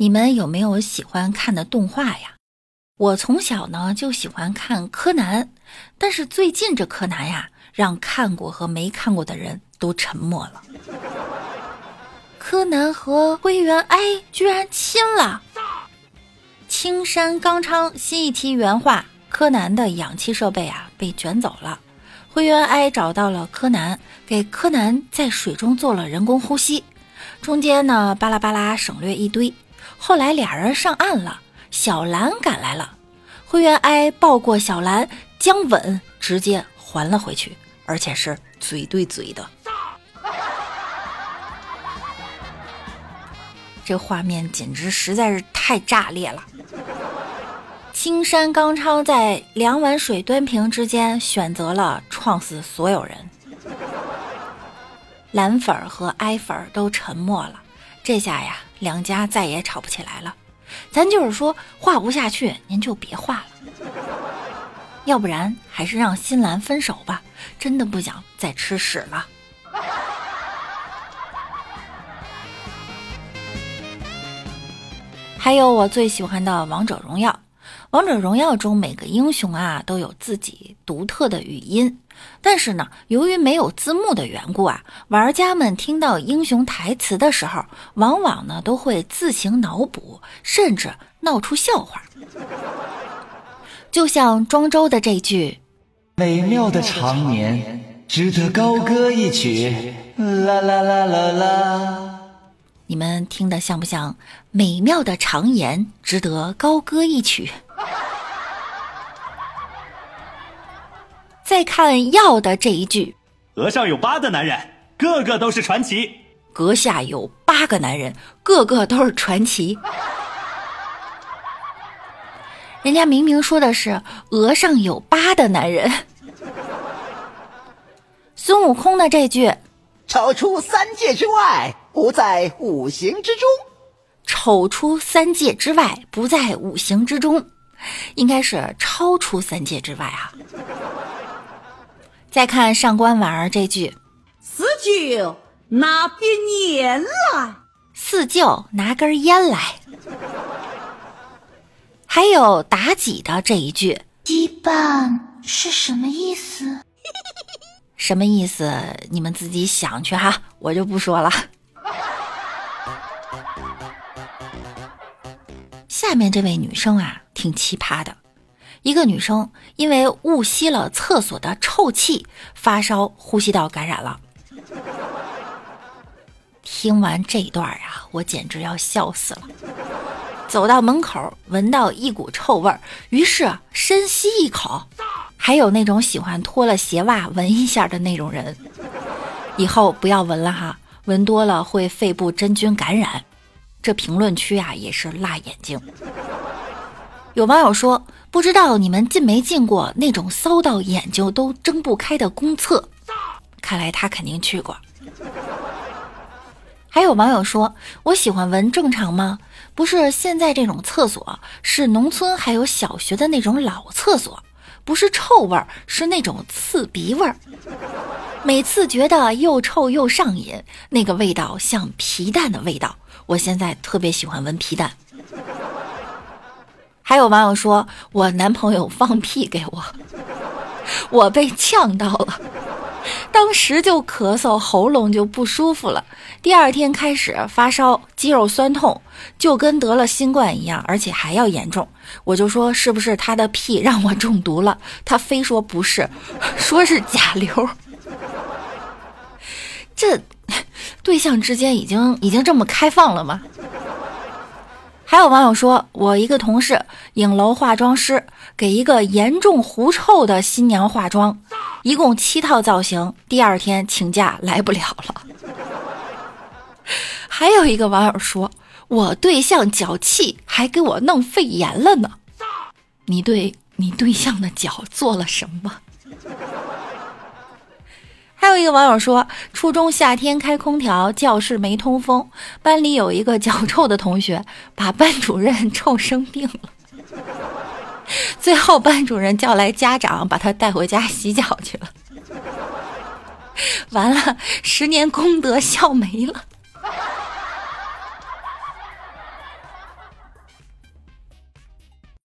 你们有没有喜欢看的动画呀？我从小呢就喜欢看柯南，但是最近这柯南呀，让看过和没看过的人都沉默了。柯南和灰原哀居然亲了。青山刚昌新一期原话：柯南的氧气设备啊被卷走了，灰原哀找到了柯南，给柯南在水中做了人工呼吸，中间呢巴拉巴拉省略一堆。后来俩人上岸了，小兰赶来了，灰原哀抱过小兰，将吻直接还了回去，而且是嘴对嘴的。这画面简直实在是太炸裂了！青山刚昌在两碗水端平之间选择了撞死所有人，蓝粉儿和哀粉儿都沉默了。这下呀，两家再也吵不起来了。咱就是说，画不下去，您就别画了。要不然，还是让新兰分手吧。真的不想再吃屎了。还有我最喜欢的《王者荣耀》。《王者荣耀》中每个英雄啊都有自己独特的语音，但是呢，由于没有字幕的缘故啊，玩家们听到英雄台词的时候，往往呢都会自行脑补，甚至闹出笑话。就像庄周的这句：“美妙的长年，值得高歌一曲。”啦啦啦啦啦。你们听的像不像美妙的长言，值得高歌一曲？再看要的这一句：额上有疤的男人，个个都是传奇。阁下有八个男人，个个都是传奇。人家明明说的是额上有疤的男人。孙悟空的这句：超出三界之外。不在五行之中，丑出三界之外，不在五行之中，应该是超出三界之外啊！再看上官婉儿这句：“四舅拿根烟来。”四舅拿根烟来。还有妲己的这一句：“羁绊是什么意思？”什么意思？你们自己想去哈，我就不说了。下面这位女生啊，挺奇葩的。一个女生因为误吸了厕所的臭气，发烧，呼吸道感染了。听完这一段啊，我简直要笑死了。走到门口，闻到一股臭味儿，于是深吸一口。还有那种喜欢脱了鞋袜闻一下的那种人，以后不要闻了哈，闻多了会肺部真菌感染。这评论区啊也是辣眼睛。有网友说，不知道你们进没进过那种骚到眼睛都睁不开的公厕，看来他肯定去过。还有网友说，我喜欢闻正常吗？不是现在这种厕所，是农村还有小学的那种老厕所，不是臭味儿，是那种刺鼻味儿。每次觉得又臭又上瘾，那个味道像皮蛋的味道。我现在特别喜欢闻皮蛋。还有网友说我男朋友放屁给我，我被呛到了，当时就咳嗽，喉咙就不舒服了。第二天开始发烧，肌肉酸痛，就跟得了新冠一样，而且还要严重。我就说是不是他的屁让我中毒了？他非说不是，说是甲流。这。对象之间已经已经这么开放了吗？还有网友说，我一个同事影楼化妆师给一个严重狐臭的新娘化妆，一共七套造型，第二天请假来不了了。还有一个网友说，我对象脚气，还给我弄肺炎了呢。你对你对象的脚做了什么？还有一个网友说，初中夏天开空调，教室没通风，班里有一个脚臭的同学，把班主任臭生病了。最后班主任叫来家长，把他带回家洗脚去了。完了，十年功德笑没了。